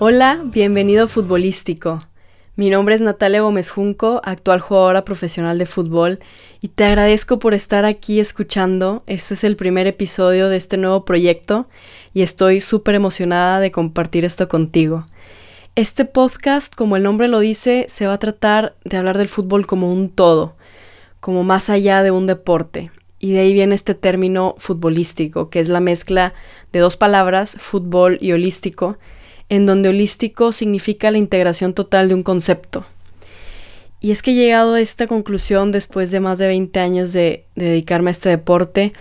Hola, bienvenido a Futbolístico. Mi nombre es Natalia Gómez Junco, actual jugadora profesional de fútbol, y te agradezco por estar aquí escuchando. Este es el primer episodio de este nuevo proyecto y estoy súper emocionada de compartir esto contigo. Este podcast, como el nombre lo dice, se va a tratar de hablar del fútbol como un todo, como más allá de un deporte. Y de ahí viene este término futbolístico, que es la mezcla de dos palabras, fútbol y holístico, en donde holístico significa la integración total de un concepto. Y es que he llegado a esta conclusión después de más de 20 años de, dedicarme a este deporte,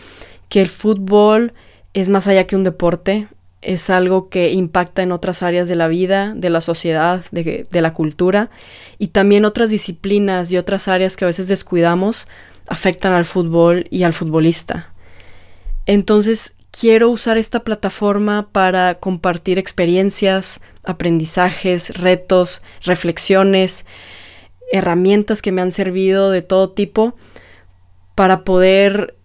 que el fútbol es más allá que un deporte, es algo que impacta en otras áreas de la vida, de la sociedad, de, de, la cultura y también otras disciplinas y otras áreas que a veces descuidamos afectan al fútbol y al futbolista. Entonces, quiero usar esta plataforma para compartir experiencias, aprendizajes, retos, reflexiones, herramientas que me han servido de todo tipo para poder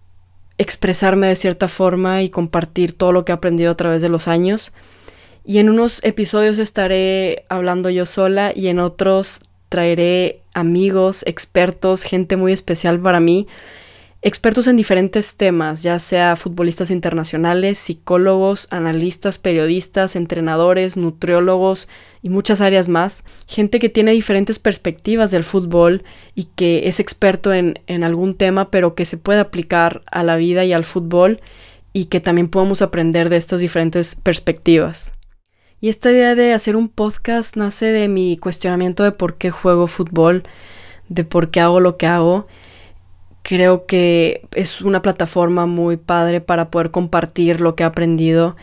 expresarme de cierta forma y compartir todo lo que he aprendido a través de los años. Y en unos episodios estaré hablando yo sola y en otros traeré amigos, expertos, gente muy especial para mí expertos en diferentes temas, ya sea futbolistas internacionales, psicólogos, analistas, periodistas, entrenadores, nutriólogos y muchas áreas más, gente que tiene diferentes perspectivas del fútbol y que es experto en, en algún tema, pero que se puede aplicar a la vida y al fútbol y que también podemos aprender de estas diferentes perspectivas. Y esta idea de hacer un podcast nace de mi cuestionamiento de por qué juego fútbol, de por qué hago lo que hago Creo que es una plataforma muy padre para poder compartir lo que he aprendido,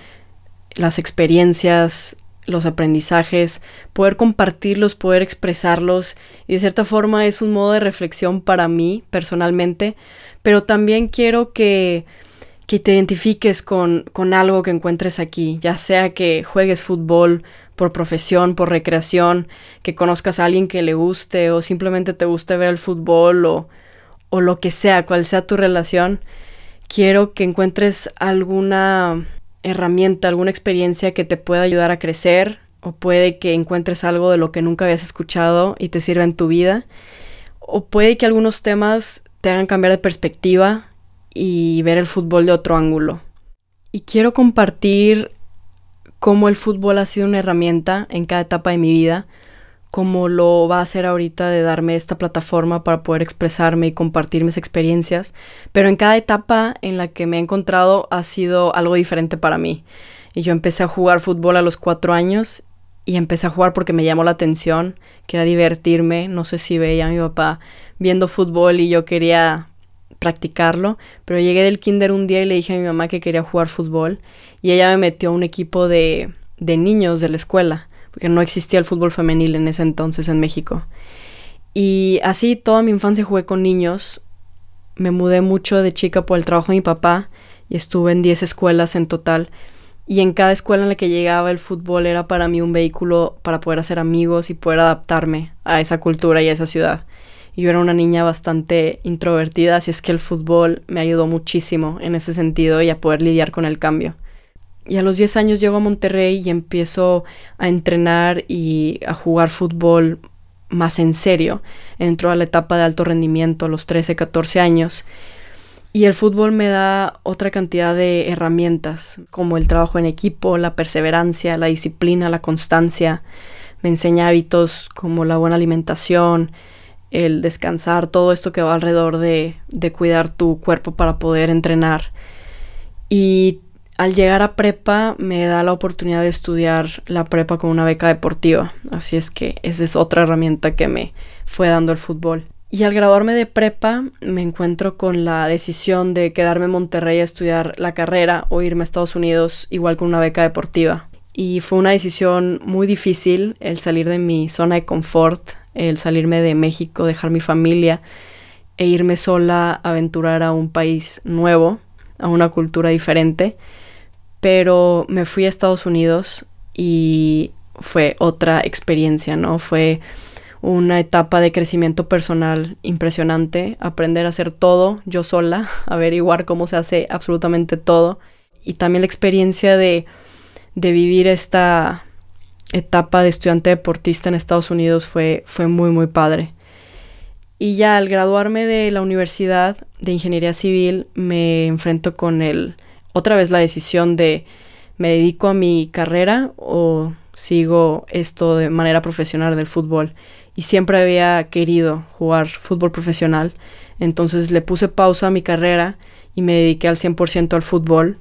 las experiencias, los aprendizajes, poder compartirlos, poder expresarlos y de cierta forma es un modo de reflexión para mí personalmente, pero también quiero que, que te identifiques con, con algo que encuentres aquí, ya sea que juegues fútbol por profesión, por recreación, que conozcas a alguien que le guste o simplemente te guste ver el fútbol o o lo que sea, cual sea tu relación, quiero que encuentres alguna herramienta, alguna experiencia que te pueda ayudar a crecer o puede que encuentres algo de lo que nunca habías escuchado y te sirva en tu vida o puede que algunos temas te hagan cambiar de perspectiva y ver el fútbol de otro ángulo. Y quiero compartir cómo el fútbol ha sido una herramienta en cada etapa de mi vida, como lo va a hacer ahorita de darme esta plataforma para poder expresarme y compartir mis experiencias, pero en cada etapa en la que me he encontrado ha sido algo diferente para mí. Y yo empecé a jugar fútbol a los cuatro años y empecé a jugar porque me llamó la atención, quería divertirme, no sé si veía a mi papá viendo fútbol y yo quería practicarlo, pero llegué del kinder un día y le dije a mi mamá que quería jugar fútbol y ella me metió a un equipo de, de niños de la escuela porque no existía el fútbol femenil en ese entonces en México. Y así toda mi infancia jugué con niños. Me mudé mucho de chica por el trabajo de mi papá y estuve en 10 escuelas en total. Y en cada escuela en la que llegaba el fútbol era para mí un vehículo para poder hacer amigos y poder adaptarme a esa cultura y a esa ciudad. Yo era una niña bastante introvertida, así es que el fútbol me ayudó muchísimo en ese sentido y a poder lidiar con el cambio. Y a los 10 años llego a Monterrey y empiezo a entrenar y a jugar fútbol más en serio. Entro a la etapa de alto rendimiento a los 13, 14 años. Y el fútbol me da otra cantidad de herramientas, como el trabajo en equipo, la perseverancia, la disciplina, la constancia. Me enseña hábitos como la buena alimentación, el descansar, todo esto que va alrededor de, de cuidar tu cuerpo para poder entrenar. Y al llegar a prepa me da la oportunidad de estudiar la prepa con una beca deportiva. Así es que esa es otra herramienta que me fue dando el fútbol. Y al graduarme de prepa me encuentro con la decisión de quedarme en Monterrey a estudiar la carrera o irme a Estados Unidos igual con una beca deportiva. Y fue una decisión muy difícil el salir de mi zona de confort, el salirme de México, dejar mi familia e irme sola a aventurar a un país nuevo, a una cultura diferente pero me fui a Estados Unidos y fue otra experiencia, ¿no? Fue una etapa de crecimiento personal impresionante, aprender a hacer todo yo sola, averiguar cómo se hace absolutamente todo y también la experiencia de, de vivir esta etapa de estudiante deportista en Estados Unidos fue, fue muy, muy padre. Y ya al graduarme de la Universidad de Ingeniería Civil me enfrento con el, otra vez la decisión de me dedico a mi carrera o sigo esto de manera profesional del fútbol. Y siempre había querido jugar fútbol profesional. Entonces le puse pausa a mi carrera y me dediqué al 100% al fútbol.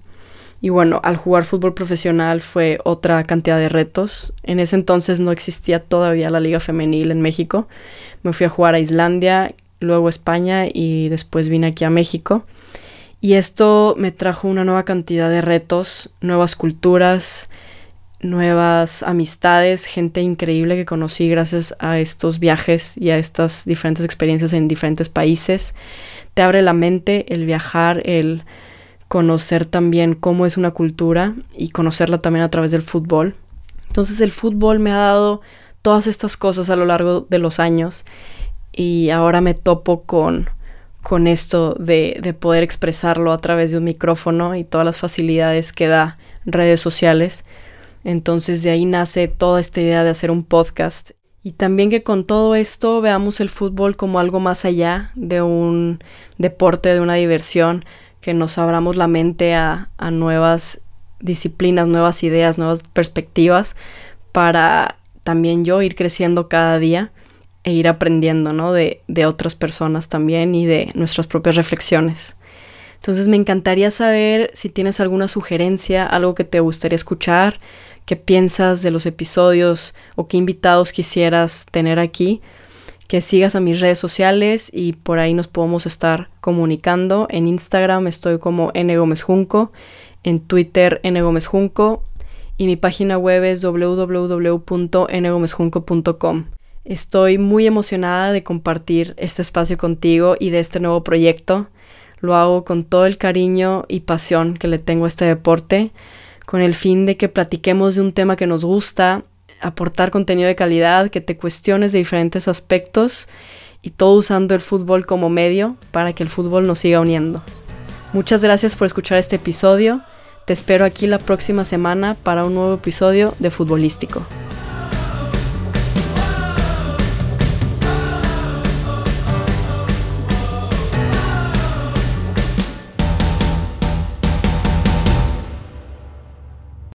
Y bueno, al jugar fútbol profesional fue otra cantidad de retos. En ese entonces no existía todavía la liga femenil en México. Me fui a jugar a Islandia, luego a España y después vine aquí a México. Y esto me trajo una nueva cantidad de retos, nuevas culturas, nuevas amistades, gente increíble que conocí gracias a estos viajes y a estas diferentes experiencias en diferentes países. Te abre la mente el viajar, el conocer también cómo es una cultura y conocerla también a través del fútbol. Entonces el fútbol me ha dado todas estas cosas a lo largo de los años y ahora me topo con, con esto de, de poder expresarlo a través de un micrófono y todas las facilidades que da redes sociales. Entonces de ahí nace toda esta idea de hacer un podcast y también que con todo esto veamos el fútbol como algo más allá de un deporte, de una diversión, que nos abramos la mente a, nuevas disciplinas, nuevas ideas, nuevas perspectivas para también yo ir creciendo cada día e ir aprendiendo, ¿no? De, otras personas también y de nuestras propias reflexiones. Entonces me encantaría saber si tienes alguna sugerencia, algo que te gustaría escuchar, qué piensas de los episodios o qué invitados quisieras tener aquí que sigas a mis redes sociales y por ahí nos podemos estar comunicando. En Instagram estoy como ngomezjunco, en Twitter ngomezjunco y mi página web es www.ngomezjunco.com. Estoy muy emocionada de compartir este espacio contigo y de este nuevo proyecto. Lo hago con todo el cariño y pasión que le tengo a este deporte, con el fin de que platiquemos de un tema que nos gusta aportar contenido de calidad, que te cuestiones de diferentes aspectos y todo usando el fútbol como medio para que el fútbol nos siga uniendo. Muchas gracias por escuchar este episodio. Te espero aquí la próxima semana para un nuevo episodio de Futbolístico.